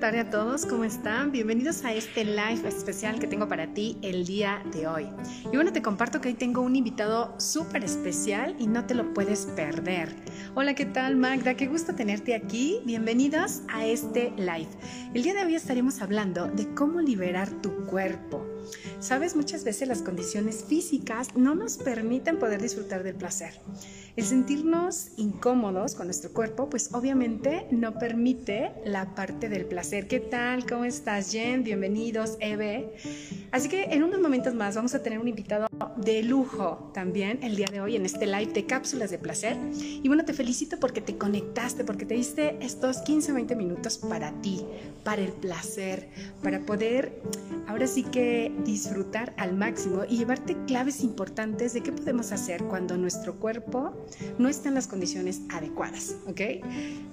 tarde a todos, ¿cómo están? Bienvenidos a este live especial que tengo para ti el día de hoy. Y bueno, te comparto que hoy tengo un invitado súper especial y no te lo puedes perder. Hola, ¿qué tal Magda? Qué gusto tenerte aquí. Bienvenidos a este live. El día de hoy estaremos hablando de cómo liberar tu cuerpo. Sabes, muchas veces las condiciones físicas no nos permiten poder disfrutar del placer. El sentirnos incómodos con nuestro cuerpo, pues obviamente no permite la parte del placer. ¿Qué tal? ¿Cómo estás, Jen? Bienvenidos, Eve. Así que en unos momentos más vamos a tener un invitado de lujo también el día de hoy en este live de cápsulas de placer. Y bueno, te felicito porque te conectaste, porque te diste estos 15 o 20 minutos para ti, para el placer, para poder ahora sí que disfrutar al máximo y llevarte claves importantes de qué podemos hacer cuando nuestro cuerpo no está en las condiciones adecuadas, ¿ok?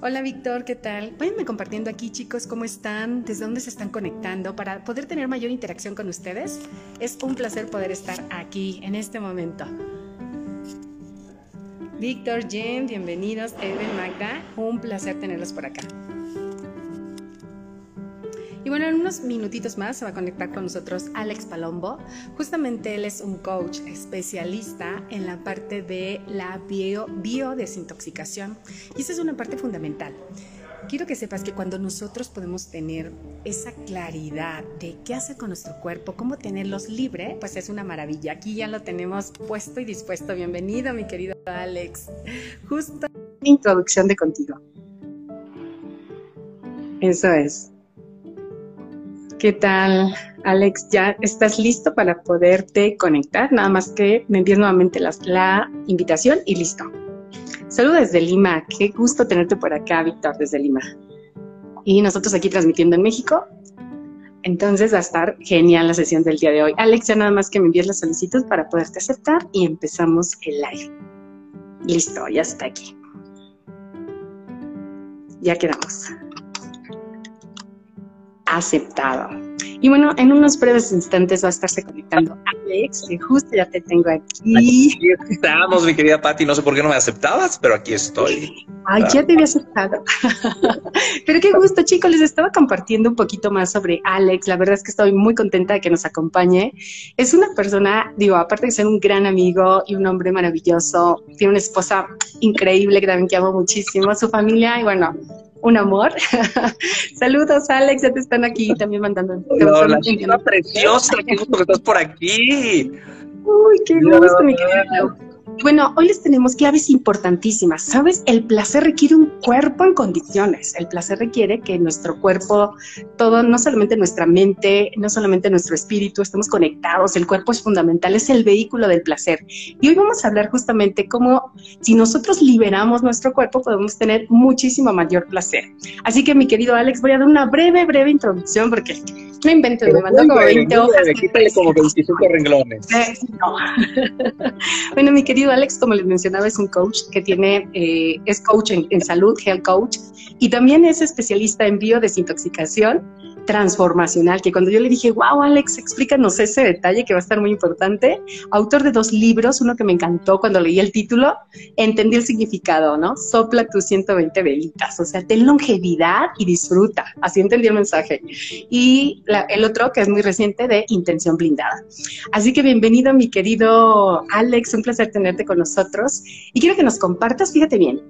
Hola Víctor, ¿qué tal? Váyanme compartiendo aquí chicos cómo están, desde dónde se están conectando para poder tener mayor interacción con ustedes. Es un placer poder estar aquí en este momento. Víctor, Jen, bienvenidos, Evan, Magda, un placer tenerlos por acá. Bueno, en unos minutitos más se va a conectar con nosotros Alex Palombo. Justamente él es un coach especialista en la parte de la bio, biodesintoxicación. Y esa es una parte fundamental. Quiero que sepas que cuando nosotros podemos tener esa claridad de qué hacer con nuestro cuerpo, cómo tenerlos libre, pues es una maravilla. Aquí ya lo tenemos puesto y dispuesto. Bienvenido, mi querido Alex. Justo introducción de contigo. Eso es. ¿Qué tal, Alex? ¿Ya estás listo para poderte conectar? Nada más que me envíes nuevamente la, invitación y listo. Saludos desde Lima. Qué gusto tenerte por acá, Víctor, desde Lima. Y nosotros aquí transmitiendo en México. Entonces va a estar genial la sesión del día de hoy. Alex, ya nada más que me envíes la solicitud para poderte aceptar y empezamos el live. Listo, ya está aquí. Ya quedamos aceptado. Y bueno, en unos breves instantes va a estarse conectando Alex, que justo ya te tengo aquí. Aquí estamos, mi querida Patti. No sé por qué no me aceptabas, pero aquí estoy. Ay, ya te había aceptado. pero qué gusto, chicos. Les estaba compartiendo un poquito más sobre Alex. La verdad es que estoy muy contenta de que nos acompañe. Es una persona, digo, aparte de ser un gran amigo y un hombre maravilloso, tiene una esposa increíble que también que amo muchísimo, su familia y bueno, un amor. Saludos, Alex, ya te están aquí también mandando. Hola, chica preciosa, qué gusto que estás por aquí. Uy, qué gusto, mi querida bueno, hoy les tenemos claves importantísimas. ¿Sabes? El placer requiere un cuerpo en condiciones. El placer requiere que nuestro cuerpo, todo, no solamente nuestra mente, no solamente nuestro espíritu, estemos conectados. El cuerpo es fundamental, es el vehículo del placer. Y hoy vamos a hablar justamente cómo si nosotros liberamos nuestro cuerpo podemos tener muchísimo mayor placer. Así que mi querido Alex, voy a dar una breve, breve introducción porque no invento, me mandó como 20 hojas. como 25 renglones. No. bueno, mi querido Alex, como les mencionaba, es un coach que tiene, eh, es coach en, en, salud, health coach, y también es especialista en biodesintoxicación transformacional, que cuando yo le dije, wow, Alex, explícanos ese detalle que va a estar muy importante, autor de dos libros, uno que me encantó cuando leí el título, entendí el significado, ¿no? Sopla tus 120 velitas, o sea, ten longevidad y disfruta, así entendí el mensaje. Y la, el otro, que es muy reciente, de intención blindada. Así que bienvenido, mi querido Alex, un placer tenerte con nosotros. Y quiero que nos compartas, fíjate bien,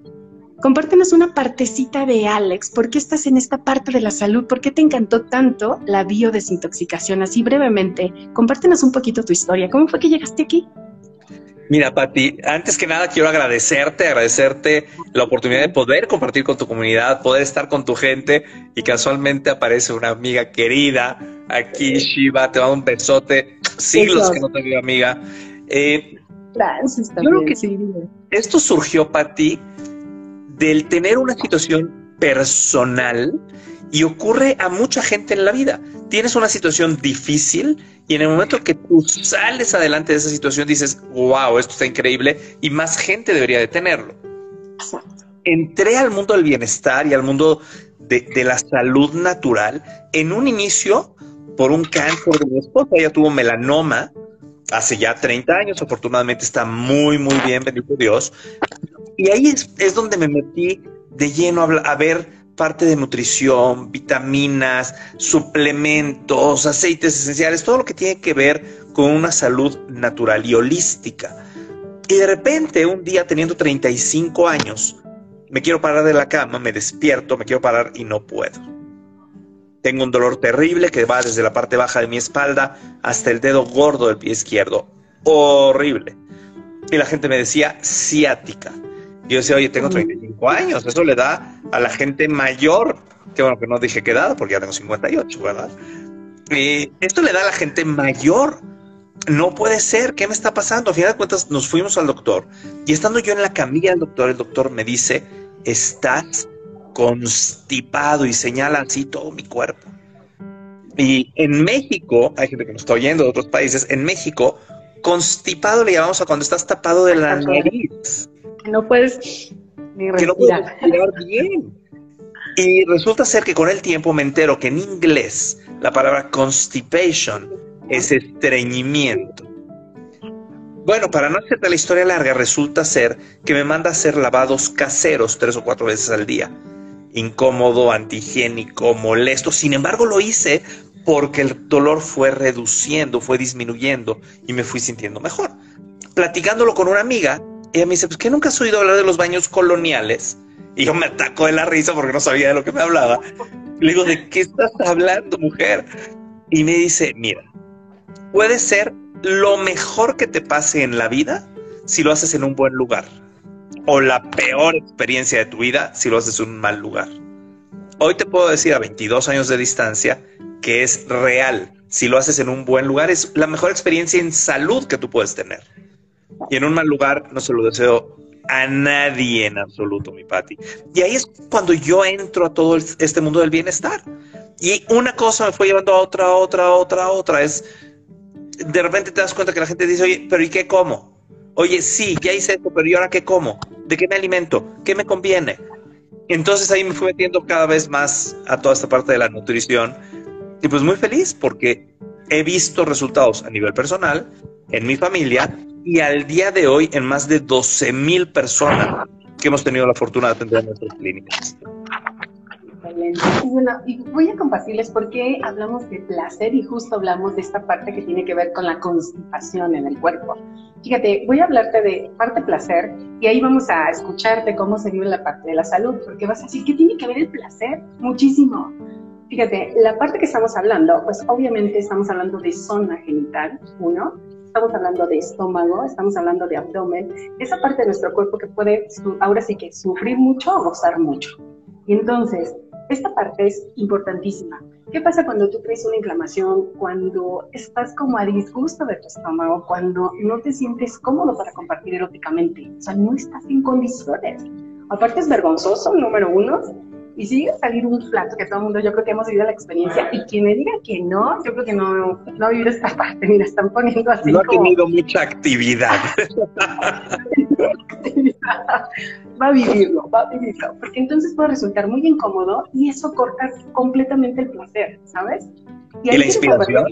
Compártenos una partecita de Alex. ¿Por qué estás en esta parte de la salud? ¿Por qué te encantó tanto la biodesintoxicación? Así brevemente, compártenos un poquito tu historia. ¿Cómo fue que llegaste aquí? Mira, Pati, antes que nada quiero agradecerte, agradecerte la oportunidad de poder compartir con tu comunidad, poder estar con tu gente y casualmente aparece una amiga querida aquí, Shiva, te mando un besote, siglos que no te veo amiga. Eh, Gracias, yo creo que sí. esto surgió, Pati, del tener una situación personal y ocurre a mucha gente en la vida. Tienes una situación difícil y en el momento que tú sales adelante de esa situación dices, wow, esto está increíble y más gente debería de tenerlo. Entré al mundo del bienestar y al mundo de, de la salud natural en un inicio por un cáncer de mi esposa. Ella tuvo melanoma hace ya 30 años, afortunadamente está muy, muy bien, bendito Dios. Y ahí es, donde me metí de lleno a, ver parte de nutrición, vitaminas, suplementos, aceites esenciales, todo lo que tiene que ver con una salud natural y holística. Y de repente, un día teniendo 35 años, me quiero parar de la cama, me despierto, me quiero parar y no puedo. Tengo un dolor terrible que va desde la parte baja de mi espalda hasta el dedo gordo del pie izquierdo. Horrible. Y la gente me decía ciática. Yo decía, oye, tengo 35 años, eso le da a la gente mayor, que bueno, que no dije qué edad, porque ya tengo 58, ¿verdad? Y esto le da a la gente mayor. No puede ser, ¿qué me está pasando? A final de cuentas, nos fuimos al doctor y estando yo en la camilla del doctor, el doctor me dice, estás constipado y señala así todo mi cuerpo. Y en México, hay gente que nos está oyendo de otros países, en México, constipado le llamamos a cuando estás tapado de la nariz no puedes ni respirar. Que no respirar bien. Y resulta ser que con el tiempo me entero que en inglés la palabra constipation es estreñimiento. Bueno, para no hacerte la historia larga, resulta ser que me manda a hacer lavados caseros tres o cuatro veces al día. Incómodo, antihigiénico, molesto. Sin embargo, lo hice porque el dolor fue reduciendo, fue disminuyendo y me fui sintiendo mejor. Platicándolo con una amiga, ella me dice, pues que nunca has oído hablar de los baños coloniales. Y yo me ataco de la risa porque no sabía de lo que me hablaba. Le digo, ¿de qué estás hablando, mujer? Y me dice, mira, puede ser lo mejor que te pase en la vida si lo haces en un buen lugar. O la peor experiencia de tu vida si lo haces en un mal lugar. Hoy te puedo decir a 22 años de distancia que es real. Si lo haces en un buen lugar, es la mejor experiencia en salud que tú puedes tener. Y en un mal lugar no se lo deseo a nadie en absoluto, mi Patti. Y ahí es cuando yo entro a todo este mundo del bienestar. Y una cosa me fue llevando a otra, a otra, a otra, a otra. Es, de repente te das cuenta que la gente dice, oye, pero ¿y qué como? Oye, sí, ya hice esto, pero ¿y ahora qué como? ¿De qué me alimento? ¿Qué me conviene? Entonces ahí me fui metiendo cada vez más a toda esta parte de la nutrición. Y pues muy feliz porque he visto resultados a nivel personal, en mi familia y al día de hoy en más de 12 mil personas que hemos tenido la fortuna de atender en nuestras clínicas. Y bueno, y voy a compartirles por qué hablamos de placer y justo hablamos de esta parte que tiene que ver con la constipación en el cuerpo. Fíjate, voy a hablarte de parte placer y ahí vamos a escucharte cómo se vive la parte de la salud, porque vas a decir, ¿qué tiene que ver el placer? Muchísimo. Fíjate, la parte que estamos hablando, pues obviamente estamos hablando de zona genital, uno, estamos hablando de estómago, estamos hablando de abdomen, esa parte de nuestro cuerpo que puede ahora sí que sufrir mucho o gozar mucho. Y entonces, esta parte es importantísima. ¿Qué pasa cuando tú traes una inflamación, cuando estás como a disgusto de tu estómago, cuando no te sientes cómodo para compartir eróticamente? O sea, no estás en condiciones. Aparte es vergonzoso, número uno, y sigue a salir un plato que todo el mundo, yo creo que hemos vivido la experiencia, y quien me diga que no, yo creo que no, no ha vivido esta parte, mira, están poniendo así. No ha tenido mucha actividad. va a vivirlo, va a vivirlo, porque entonces puede resultar muy incómodo y eso corta completamente el placer, ¿sabes? Y, la inspiración.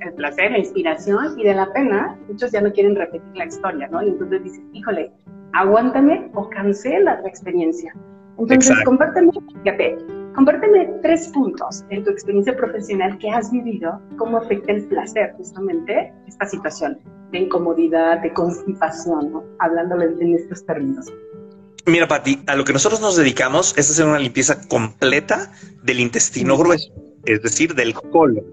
El placer, la inspiración y de la pena, muchos ya no quieren repetir la historia, ¿no? Y entonces dicen, híjole, aguántame o cancela la experiencia. Entonces, compárteme, fíjate, compárteme tres puntos en tu experiencia profesional que has vivido, cómo afecta el placer justamente esta situación de incomodidad, de constipación, ¿no? hablándole en estos términos. Mira, Pati, a lo que nosotros nos dedicamos es hacer una limpieza completa del intestino grueso, es decir, del colon.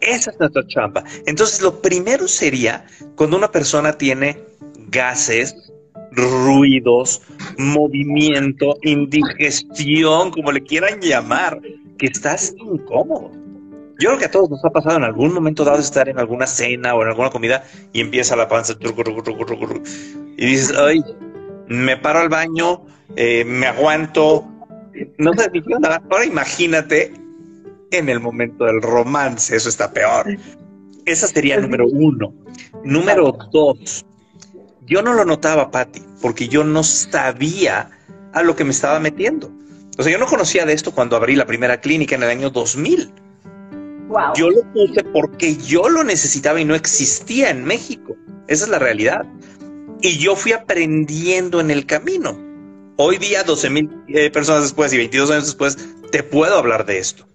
Esa es nuestra chamba. Entonces, lo primero sería cuando una persona tiene gases, ruidos, movimiento, indigestión, como le quieran llamar, que estás incómodo. Yo creo que a todos nos ha pasado en algún momento dado estar en alguna cena o en alguna comida y empieza la panza y dices, ay, me paro al baño, eh, me aguanto, no sé ni qué Ahora imagínate en el momento del romance, eso está peor. Esa sería número uno. Número dos, yo no lo notaba, Patti, porque yo no sabía a lo que me estaba metiendo. O sea, yo no conocía de esto cuando abrí la primera clínica en el año 2000. Wow. Yo lo puse porque yo lo necesitaba y no existía en México. Esa es la realidad. Y yo fui aprendiendo en el camino. Hoy día, 12 mil eh, personas después y 22 años después, te puedo hablar de esto.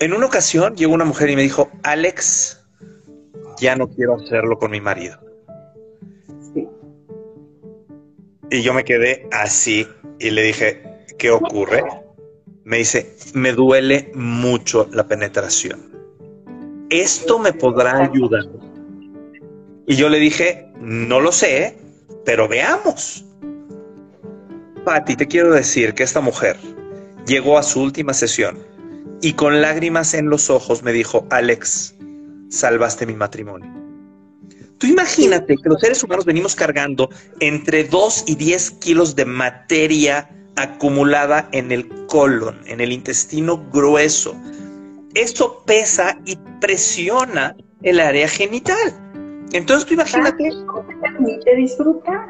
En una ocasión llegó una mujer y me dijo, Alex, ya no quiero hacerlo con mi marido. Y yo me quedé así y le dije, ¿qué ocurre? Me dice, me duele mucho la penetración. ¿Esto me podrá ayudar? Y yo le dije, no lo sé, pero veamos. Patti, te quiero decir que esta mujer llegó a su última sesión y con lágrimas en los ojos me dijo, Alex, salvaste mi matrimonio. Tú imagínate que los seres humanos venimos cargando entre 2 y 10 kilos de materia acumulada en el colon, en el intestino grueso. Esto pesa y presiona el área genital. Entonces tú imagínate... permite disfrutar.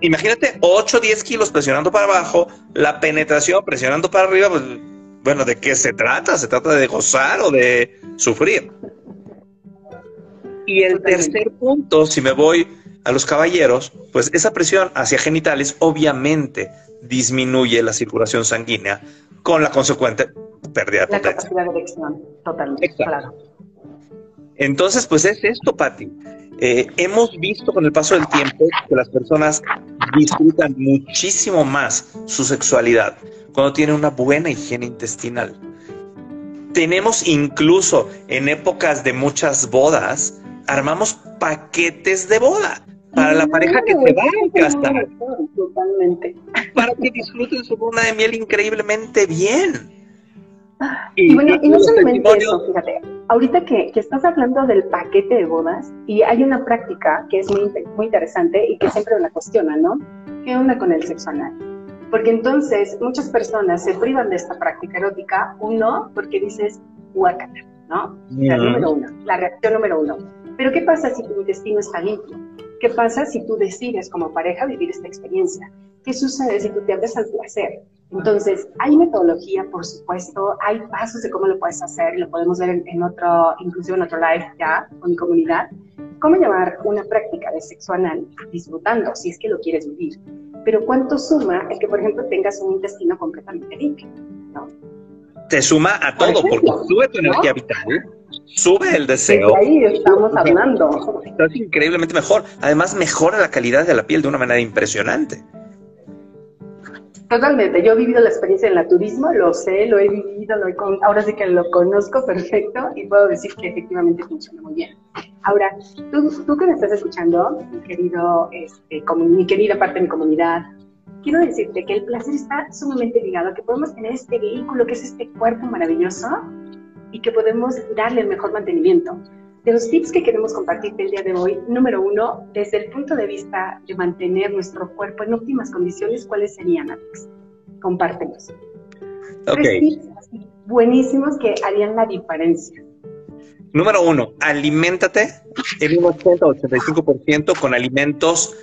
imagínate 8 o 10 kilos presionando para abajo, la penetración presionando para arriba, pues, bueno, ¿de qué se trata? ¿Se trata de gozar o de sufrir? Y el tercer punto, si me voy a los caballeros, pues esa presión hacia genitales obviamente disminuye la circulación sanguínea con la consecuente pérdida de la capacidad de erección, totalmente, claro. Entonces, pues es esto, Patti. Eh, hemos visto con el paso del tiempo que las personas disfrutan muchísimo más su sexualidad cuando tienen una buena higiene intestinal. Tenemos incluso en épocas de muchas bodas, armamos paquetes de boda para la pareja que se va a casar. Totalmente. Para que disfruten su luna de miel increíblemente bien. Y, bueno, y no solamente eso, fíjate, ahorita que, que, estás hablando del paquete de bodas, y hay una práctica que es muy, muy interesante y que siempre la cuestiona, ¿no? ¿Qué onda con el sexo anal? Porque entonces muchas personas se privan de esta práctica erótica, uno, porque dices, guacala, ¿no? La número uno, la reacción número uno pero ¿qué pasa si tu intestino está limpio? ¿Qué pasa si tú decides como pareja vivir esta experiencia? ¿Qué sucede si tú te abres al placer? Entonces, hay metodología, por supuesto, hay pasos de cómo lo puedes hacer, lo podemos ver en, otro, inclusive en otro live ya con mi comunidad, cómo llevar una práctica de sexo anal disfrutando, si es que lo quieres vivir. Pero ¿cuánto suma el que, por ejemplo, tengas un intestino completamente limpio? ¿no? Te suma a todo, porque sube tu energía vital, sube el deseo. ahí estamos hablando. Estás increíblemente mejor. Además, mejora la calidad de la piel de una manera impresionante. Totalmente. Yo he vivido la experiencia en la turismo, lo sé, lo he vivido, lo ahora sí que lo conozco perfecto y puedo decir que efectivamente funciona muy bien. Ahora, tú, tú que me estás escuchando, mi querido, este, como, mi querida parte de mi comunidad, quiero decirte que el placer está sumamente ligado que podemos tener este vehículo que es este cuerpo maravilloso y que podemos darle el mejor mantenimiento. De los tips que queremos compartirte el día de hoy, número uno, desde el punto de vista de mantener nuestro cuerpo en óptimas condiciones, ¿cuáles serían, Alex? Compártenos. Okay. Tres tips buenísimos que harían la diferencia. Número uno, aliméntate en un 80-85% con alimentos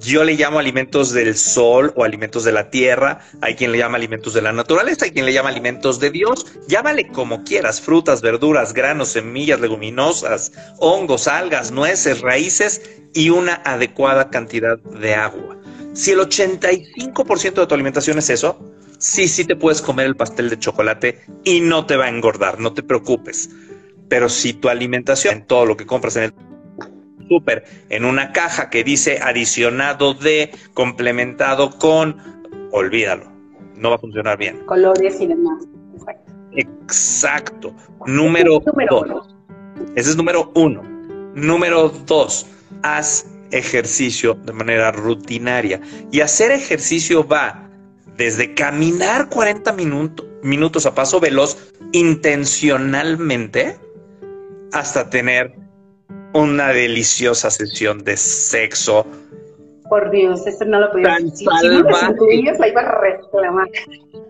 yo le llamo alimentos del sol o alimentos de la tierra, hay quien le llama alimentos de la naturaleza, hay quien le llama alimentos de Dios, llámale como quieras, frutas, verduras, granos, semillas, leguminosas, hongos, algas, nueces, raíces y una adecuada cantidad de agua. Si el 85% de tu alimentación es eso, sí, sí te puedes comer el pastel de chocolate y no te va a engordar, no te preocupes. Pero si tu alimentación, todo lo que compras en el súper en una caja que dice adicionado de, complementado con, olvídalo, no va a funcionar bien. Colores y demás. Exacto. Número, dos. Ese es número uno. Número dos, haz ejercicio de manera rutinaria. Y hacer ejercicio va desde caminar 40 minutos, minutos a paso veloz intencionalmente hasta tener una deliciosa sesión de sexo. Por Dios, eso no lo podía tan Salvaje, la iba a reclamar.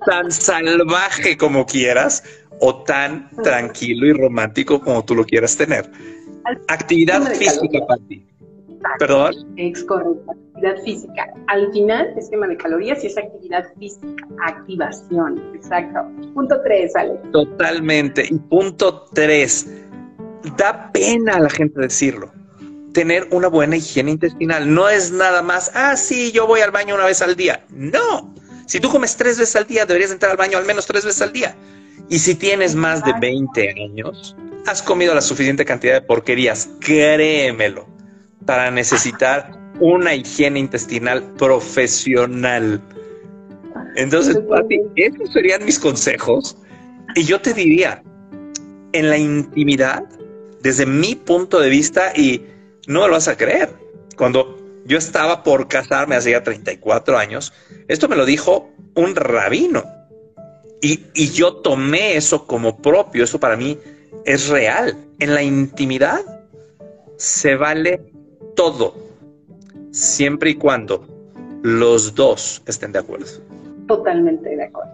Tan salvaje como quieras o tan tranquilo y romántico como tú lo quieras tener. Actividad física, Pati. ¿Perdón? Es correcto, actividad física. Al final, esquema de calorías y es actividad física, activación, exacto. Punto tres, Ale. Totalmente. Y punto tres, da pena a la gente decirlo. tener una buena higiene intestinal. No es nada más, ah, sí, yo voy al baño una vez al día. No. Si tú comes tres veces al día, deberías entrar al baño al menos tres veces al día. Y si tienes más de 20 años, has comido la suficiente cantidad de porquerías, créemelo, para necesitar una higiene intestinal profesional. Entonces, Pati, esos serían mis consejos. Y yo te diría, en la intimidad, desde mi punto de vista, y no me lo vas a creer, cuando yo estaba por casarme hace ya 34 años, esto me lo dijo un rabino. Y, y yo tomé eso como propio, eso para mí es real. En la intimidad se vale todo, siempre y cuando los dos estén de acuerdo. Totalmente de acuerdo.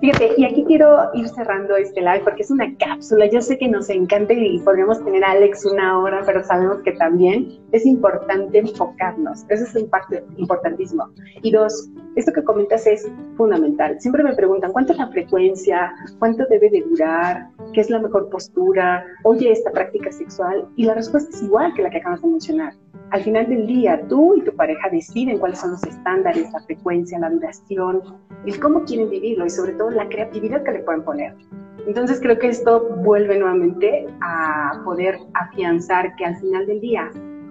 Fíjate, y aquí quiero ir cerrando este live porque es una cápsula. Yo sé que nos encanta y podríamos tener a Alex una hora, pero sabemos que también es importante enfocarnos. Eso es un parte importantísimo. Y dos, esto que comentas es fundamental. Siempre me preguntan cuánto es la frecuencia, cuánto debe de durar, qué es la mejor postura, oye, esta práctica sexual. Y la respuesta es igual que la que acabas de mencionar. Al final del día, tú y tu pareja deciden cuáles son los estándares, la frecuencia, la duración, el cómo quieren vivirlo y sobre todo la creatividad que le pueden poner. Entonces creo que esto vuelve nuevamente a poder afianzar que al final del día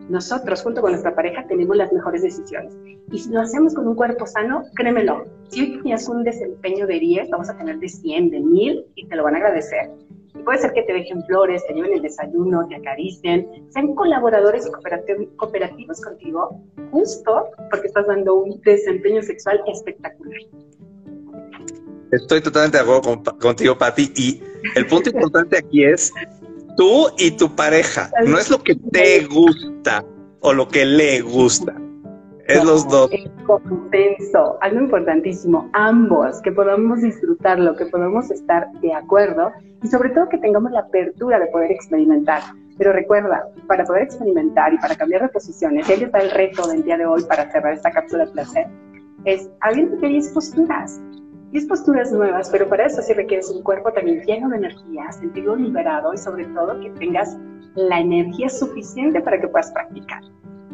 nosotros junto con nuestra pareja tenemos las mejores decisiones. Y si lo hacemos con un cuerpo sano, créemelo, si hoy tenías un desempeño de 10, vamos a tener de 100, de 1000 y te lo van a agradecer puede ser que te dejen flores, te lleven el desayuno, te acaricien, sean colaboradores y cooperativos contigo, justo porque estás dando un desempeño sexual espectacular. Estoy totalmente de acuerdo contigo, Patti, y el punto importante aquí es tú y tu pareja. No es lo que te gusta o lo que le gusta. Es los dos. El consenso, algo importantísimo, ambos, que podamos disfrutarlo, que podamos estar de acuerdo y sobre todo que tengamos la apertura de poder experimentar. Pero recuerda, para poder experimentar y para cambiar de posiciones, y ahí está el reto del día de hoy para cerrar esta cápsula de placer, es abrirte 10 posturas, 10 posturas nuevas, pero para eso sí requieres un cuerpo también lleno de energía, sentido liberado y sobre todo que tengas la energía suficiente para que puedas practicar.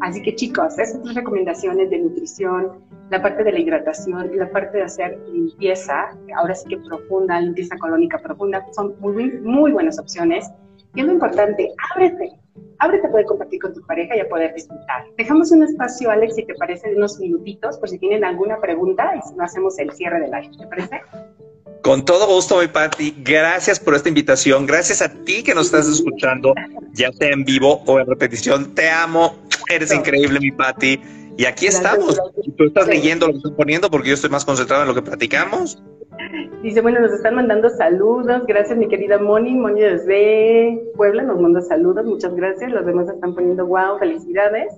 Así que chicos, esas tres recomendaciones de nutrición, la parte de la hidratación y la parte de hacer limpieza, ahora sí que profunda, limpieza colónica profunda, son muy, muy buenas opciones. Y es lo importante, ábrete, ábrete a poder compartir con tu pareja y a poder disfrutar. Dejamos un espacio, Alex, si te parece, de unos minutitos, por si tienen alguna pregunta y si no hacemos el cierre del live, ¿te parece? Con todo gusto, mi Patti. Gracias por esta invitación. Gracias a ti que nos estás escuchando, ya sea en vivo o en repetición. Te amo. Eres increíble, mi Patti. Y aquí estamos. Tú estás leyendo lo que estoy poniendo porque yo estoy más concentrado en lo que platicamos. Dice, bueno, nos están mandando saludos. Gracias, mi querida Moni. Moni desde Puebla nos manda saludos. Muchas gracias. Los demás están poniendo wow, felicidades.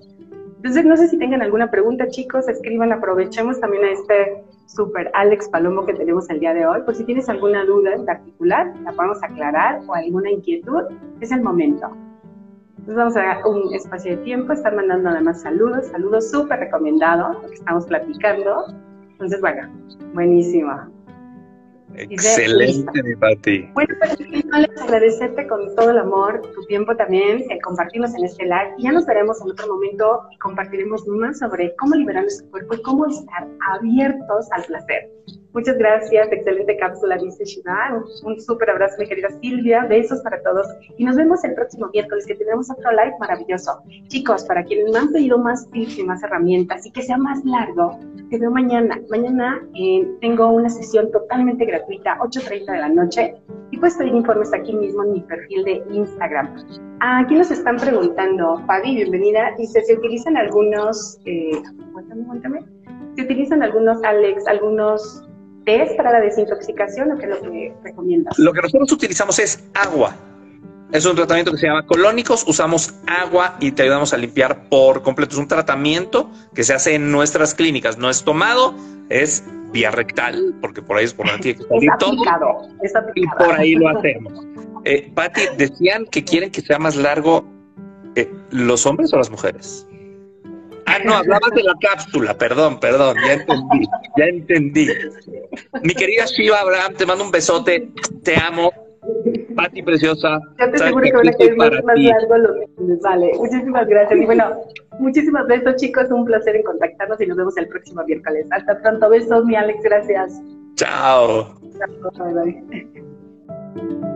Entonces, no sé si tengan alguna pregunta, chicos. Escriban, aprovechemos también a este super Alex Palomo que tenemos el día de hoy. Por si tienes alguna duda en particular, la podemos aclarar o alguna inquietud, es el momento. Entonces vamos a dar un espacio de tiempo, estar mandando además saludos, saludos súper recomendados, lo que estamos platicando. Entonces, bueno, buenísimo. Excelente, mi Pati. Bueno, pues agradecerte con todo el amor, tu tiempo también, el compartirnos en este live. Y ya nos veremos en otro momento y compartiremos más sobre cómo liberar nuestro cuerpo y cómo estar abiertos al placer. Muchas gracias, excelente cápsula, dice Shiva. Un, súper abrazo, mi querida Silvia. Besos para todos. Y nos vemos el próximo miércoles, que tendremos otro live maravilloso. Chicos, para quienes me han pedido más tips y más herramientas y que sea más largo, te veo mañana. Mañana eh, tengo una sesión totalmente gratuita, 8.30 de la noche. Y puedes pedir informes aquí mismo en mi perfil de Instagram. Aquí nos están preguntando, Fabi, bienvenida. Dice, ¿se utilizan algunos, eh, cuéntame, cuéntame, ¿se utilizan algunos, Alex, algunos ¿Es para la desintoxicación o qué es lo que recomiendas? Lo que nosotros utilizamos es agua. Es un tratamiento que se llama colónicos. Usamos agua y te ayudamos a limpiar por completo. Es un tratamiento que se hace en nuestras clínicas. No es tomado, es vía rectal, porque por ahí es por donde tiene que salir todo. Y por ahí lo hacemos. Eh, Patti, decían que quieren que sea más largo eh, los hombres o las mujeres. Ah, no, hablabas de la cápsula, perdón, perdón, ya entendí, ya entendí. Mi querida Shiva Abraham, te mando un besote, te amo. Pati preciosa. Yo te aseguro que van a quedar más, más largo lo que les vale. Muchísimas gracias. Y bueno, muchísimas besos, chicos. Un placer en contactarnos y nos vemos el próximo miércoles. Hasta pronto. Besos, mi Alex. Gracias. Chao. Chao. Bye, bye.